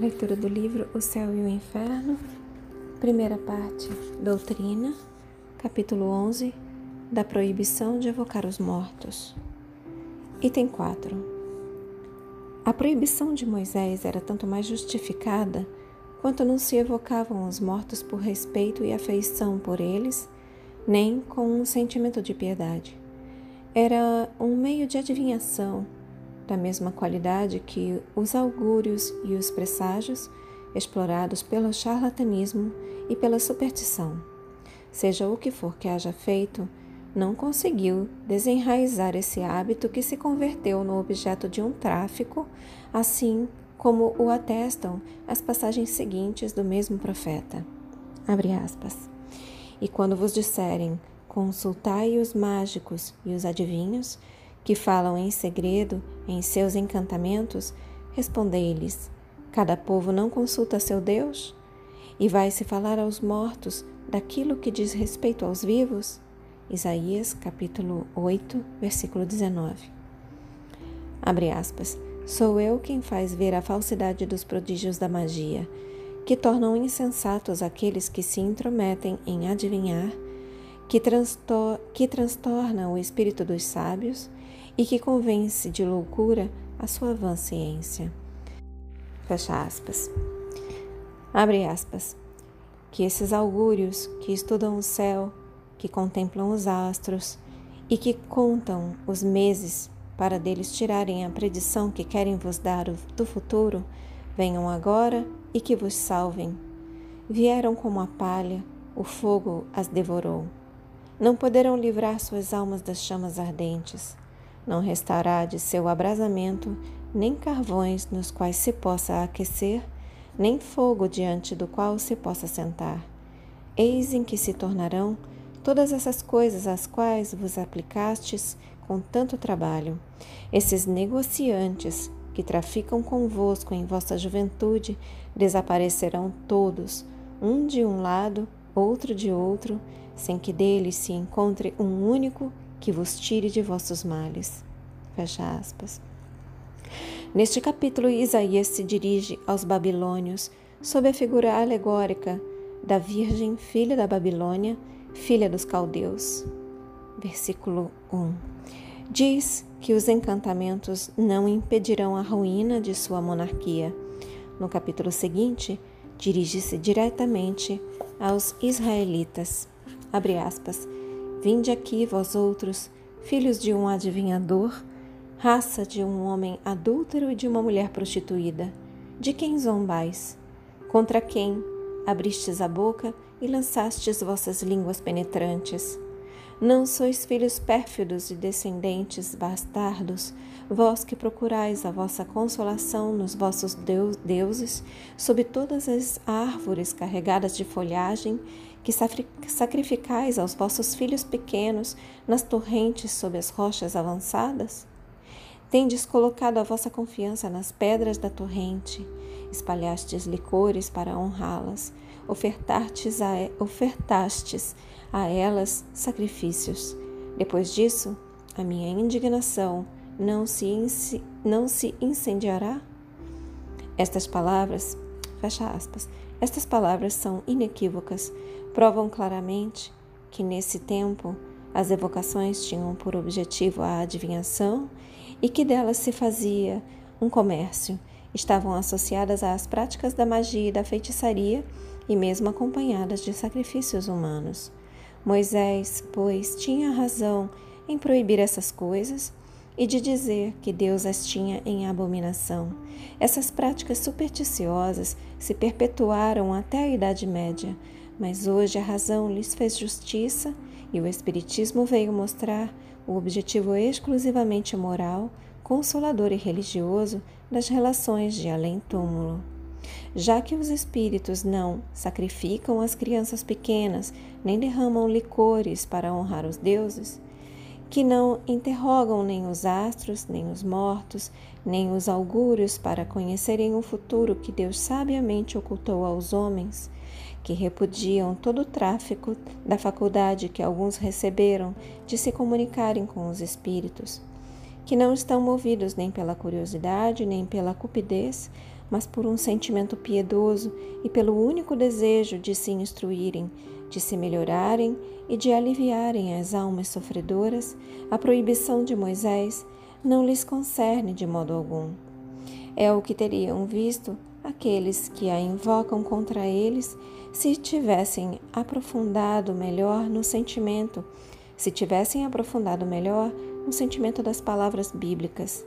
Leitura do livro O Céu e o Inferno, primeira parte, Doutrina, capítulo 11, da proibição de evocar os mortos. Item 4. A proibição de Moisés era tanto mais justificada quanto não se evocavam os mortos por respeito e afeição por eles, nem com um sentimento de piedade. Era um meio de adivinhação da mesma qualidade que os augúrios e os presságios, explorados pelo charlatanismo e pela superstição. Seja o que for que haja feito, não conseguiu desenraizar esse hábito que se converteu no objeto de um tráfico, assim como o atestam as passagens seguintes do mesmo profeta. E quando vos disserem, consultai os mágicos e os adivinhos, que falam em segredo em seus encantamentos, respondei-lhes: Cada povo não consulta seu Deus? E vai-se falar aos mortos daquilo que diz respeito aos vivos? Isaías capítulo 8, versículo 19. Abre aspas. Sou eu quem faz ver a falsidade dos prodígios da magia, que tornam insensatos aqueles que se intrometem em adivinhar, que, transtor que transtorna o espírito dos sábios e que convence de loucura a sua vã ciência. Fecha aspas. Abre aspas. Que esses augúrios que estudam o céu, que contemplam os astros e que contam os meses para deles tirarem a predição que querem vos dar do futuro, venham agora e que vos salvem. Vieram como a palha, o fogo as devorou. Não poderão livrar suas almas das chamas ardentes. Não restará de seu abrasamento nem carvões nos quais se possa aquecer, nem fogo diante do qual se possa sentar. Eis em que se tornarão todas essas coisas às quais vos aplicastes com tanto trabalho. Esses negociantes que traficam convosco em vossa juventude desaparecerão todos, um de um lado, outro de outro, sem que deles se encontre um único que vos tire de vossos males. Fecha aspas. Neste capítulo, Isaías se dirige aos babilônios sob a figura alegórica da Virgem, filha da Babilônia, filha dos caldeus. Versículo 1. Diz que os encantamentos não impedirão a ruína de sua monarquia. No capítulo seguinte, dirige-se diretamente aos israelitas. Abre aspas. Vinde aqui, vós outros, filhos de um adivinhador, raça de um homem adúltero e de uma mulher prostituída. De quem zombais? Contra quem abristes a boca e lançastes vossas línguas penetrantes? Não sois filhos pérfidos e descendentes bastardos, vós que procurais a vossa consolação nos vossos deuses, sob todas as árvores carregadas de folhagem que sacrificais aos vossos filhos pequenos nas torrentes sob as rochas avançadas? Tendes colocado a vossa confiança nas pedras da torrente, espalhastes licores para honrá-las, ofertastes a, ofertastes a elas sacrifícios. Depois disso, a minha indignação não se, não se incendiará? Estas palavras, fecha aspas, estas palavras são inequívocas, provam claramente que nesse tempo as evocações tinham por objetivo a adivinhação e que delas se fazia um comércio. Estavam associadas às práticas da magia e da feitiçaria e mesmo acompanhadas de sacrifícios humanos. Moisés, pois, tinha razão em proibir essas coisas e de dizer que Deus as tinha em abominação. Essas práticas supersticiosas se perpetuaram até a Idade Média, mas hoje a razão lhes fez justiça e o Espiritismo veio mostrar o objetivo exclusivamente moral, consolador e religioso das relações de além-túmulo. Já que os espíritos não sacrificam as crianças pequenas, nem derramam licores para honrar os deuses, que não interrogam nem os astros, nem os mortos, nem os augúrios para conhecerem o futuro que Deus sabiamente ocultou aos homens, que repudiam todo o tráfico da faculdade que alguns receberam de se comunicarem com os espíritos, que não estão movidos nem pela curiosidade, nem pela cupidez, mas por um sentimento piedoso e pelo único desejo de se instruírem, de se melhorarem e de aliviarem as almas sofredoras, a proibição de Moisés não lhes concerne de modo algum. É o que teriam visto aqueles que a invocam contra eles se tivessem aprofundado melhor no sentimento, se tivessem aprofundado melhor no sentimento das palavras bíblicas,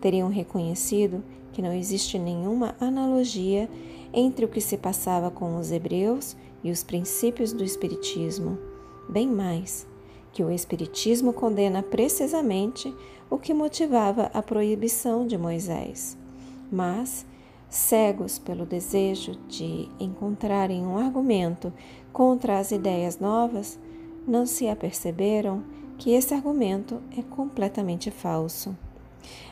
teriam reconhecido que não existe nenhuma analogia entre o que se passava com os hebreus e os princípios do Espiritismo. Bem mais, que o Espiritismo condena precisamente o que motivava a proibição de Moisés. Mas, cegos pelo desejo de encontrarem um argumento contra as ideias novas, não se aperceberam que esse argumento é completamente falso.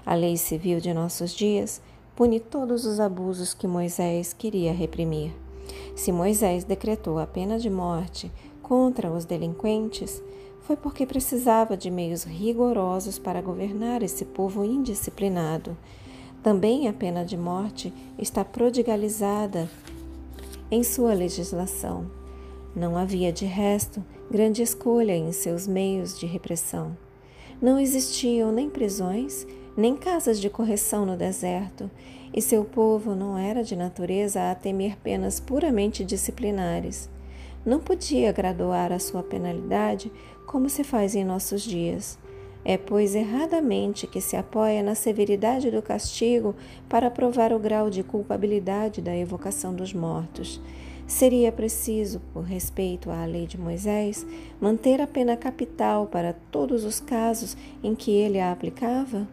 A lei civil de nossos dias pune todos os abusos que Moisés queria reprimir. Se Moisés decretou a pena de morte contra os delinquentes, foi porque precisava de meios rigorosos para governar esse povo indisciplinado. Também a pena de morte está prodigalizada em sua legislação. Não havia, de resto, grande escolha em seus meios de repressão. Não existiam nem prisões, nem casas de correção no deserto, e seu povo não era de natureza a temer penas puramente disciplinares. Não podia graduar a sua penalidade como se faz em nossos dias. É, pois, erradamente que se apoia na severidade do castigo para provar o grau de culpabilidade da evocação dos mortos. Seria preciso, por respeito à lei de Moisés, manter a pena capital para todos os casos em que ele a aplicava?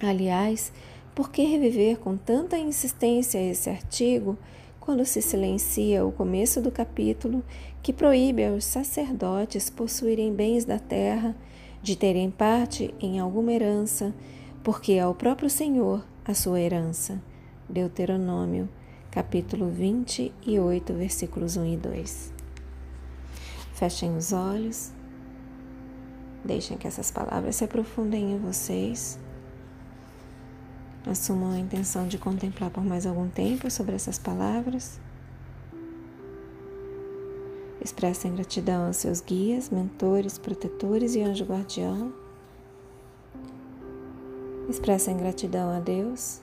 Aliás, por que reviver com tanta insistência esse artigo quando se silencia o começo do capítulo que proíbe aos sacerdotes possuírem bens da terra, de terem parte em alguma herança, porque é o próprio Senhor a sua herança? Deuteronômio, capítulo 28, versículos 1 e 2. Fechem os olhos, deixem que essas palavras se aprofundem em vocês Assumam a intenção de contemplar por mais algum tempo sobre essas palavras. Expressem gratidão aos seus guias, mentores, protetores e anjo guardião. Expressem gratidão a Deus.